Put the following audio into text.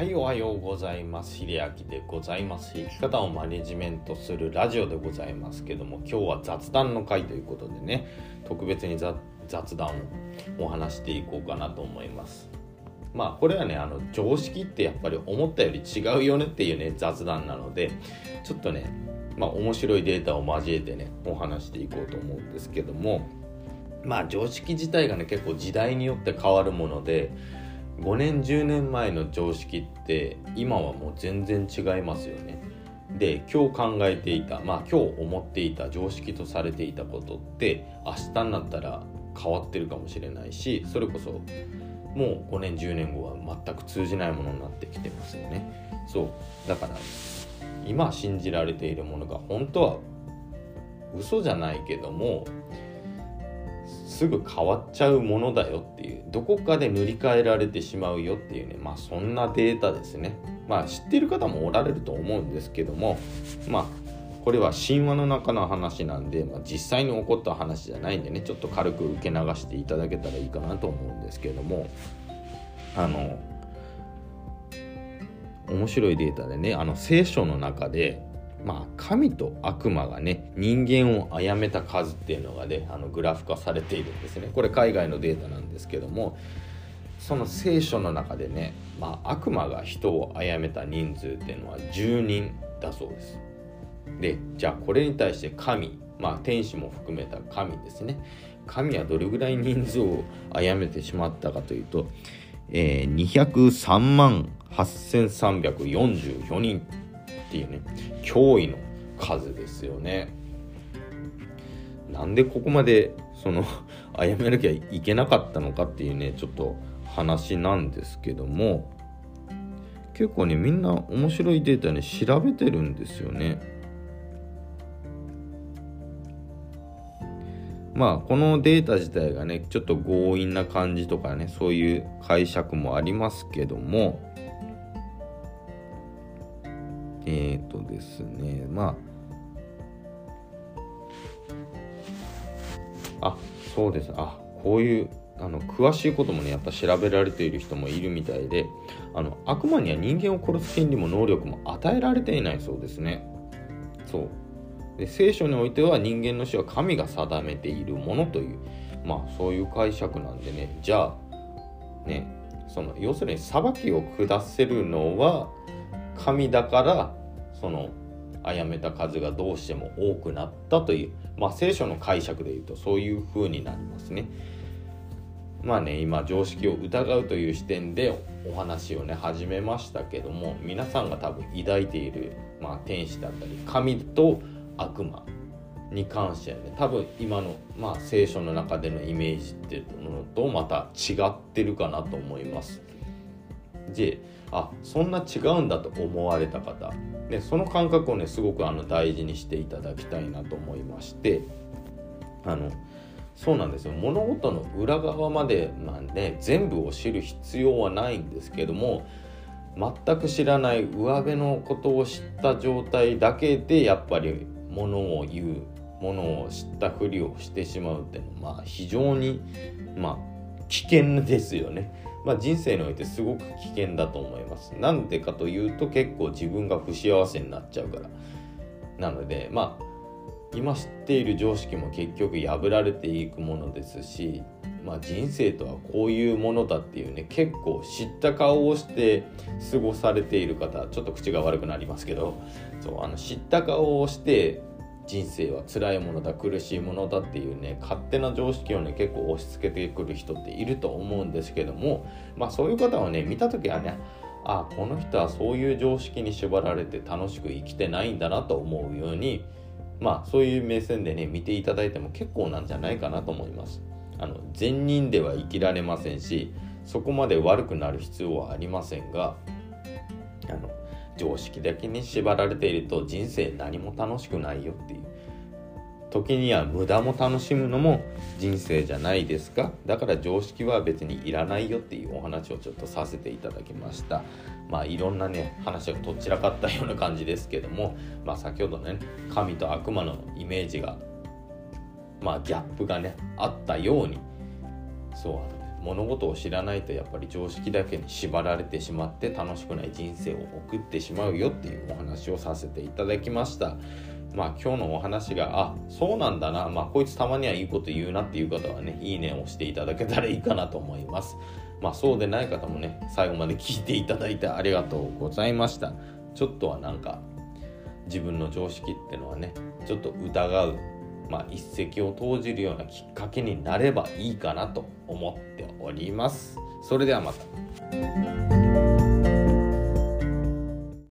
はいおはようございます。秀明でございます。生き方をマネジメントするラジオでございますけども今日は雑談の回ということでね特別に雑談をお話していこうかなと思います。まあこれはねあの常識ってやっぱり思ったより違うよねっていうね雑談なのでちょっとねまあ面白いデータを交えてねお話していこうと思うんですけどもまあ常識自体がね結構時代によって変わるもので5年10年前の常識って今はもう全然違いますよね。で今日考えていたまあ今日思っていた常識とされていたことって明日になったら変わってるかもしれないしそれこそもう5年10年後は全く通じないものになってきてますよね。そうだから今信じられているものが本当は嘘じゃないけどもすぐ変わっちゃうものだよっていうどこかで塗り替えられてしまうよっていうねまあそんなデータですね。まあ知ってる方もおられると思うんですけどもまあこれは神話の中の話なんで、まあ、実際に起こった話じゃないんでねちょっと軽く受け流していただけたらいいかなと思うんですけどもあの面白いデータでねあの聖書の中でまあ、神と悪魔がね人間を殺めた数っていうのがねあのグラフ化されているんですね。これ海外のデータなんですけどもその聖書の中でね、まあ、悪魔が人を殺めた人数っていうのは10人だそうです。でじゃあこれに対して神まあ天使も含めた神ですね。神はどれぐらい人数を殺めてしまったかというと、えー、203万8344人。っていうね驚異の数ですよね。なんでここまでその 謝めなきゃいけなかったのかっていうねちょっと話なんですけども結構ねみんな面白いデータね調べてるんですよね。まあこのデータ自体がねちょっと強引な感じとかねそういう解釈もありますけどもえっ、ー、とですね、まあ、あ、そうです。あ、こういう、あの、詳しいこともね、やっぱ調べられている人もいるみたいで、あの、悪魔には人間を殺す権利も能力も与えられていないそうですね。そう。で聖書においては人間の死は神が定めているものという、まあそういう解釈なんでね、じゃあ、ね、その要するに裁きを下せるのは神だからその殺めた数がどうしても多くなったという、まあ、聖書の解釈で言うとそういう風になりますね。まあね今常識を疑うという視点でお話をね始めましたけども皆さんが多分抱いている、まあ、天使だったり神と悪魔に関してはね多分今の、まあ、聖書の中でのイメージっていうのとまた違ってるかなと思います。であそんな違うんだと思われた方、ね、その感覚をねすごくあの大事にしていただきたいなと思いまして。あのそうなんですよ。物事の裏側までなんで全部を知る必要はないんですけども全く知らない上辺のことを知った状態だけでやっぱりものを言うものを知ったふりをしてしまうっていうのはまあ非常にまあ危険ですよね。まあ、人生においてすごく危険だと思います。なんでかというと結構自分が不幸せになっちゃうから。なのでまあ今知っている常識も結局破られていくものですし、まあ、人生とはこういうものだっていうね結構知った顔をして過ごされている方ちょっと口が悪くなりますけどそうあの知った顔をして人生は辛いものだ苦しいものだっていうね勝手な常識をね結構押し付けてくる人っていると思うんですけどもまあそういう方をね見た時はねあこの人はそういう常識に縛られて楽しく生きてないんだなと思うようにまあそういう目線でね見ていただいても結構なんじゃないかなと思います。あの善人では生きられませんしそこまで悪くなる必要はありませんがあの常識だけに縛られていると人生何も楽しくないよっていう。時には無駄も楽しむのも人生じゃないですか。だから常識は別にいらないよっていうお話をちょっとさせていただきました。まあいろんなね話がとっちらかったような感じですけども。まあ先ほどね神と悪魔のイメージがまあギャップがねあったように。そう物事を知らないとやっぱり常識だけに縛られてしまって楽しくない人生を送ってしまうよっていうお話をさせていただきました。まあ今日のお話があそうなんだなまあこいつたまにはいいこと言うなっていう方はねいいねを押していただけたらいいかなと思います。まあそうでない方もね最後まで聞いていただいてありがとうございました。ちょっとはなんか自分の常識ってのはねちょっと疑うまあ、一石を投じるようなきっかけになればいいかなと思っております。それではまた。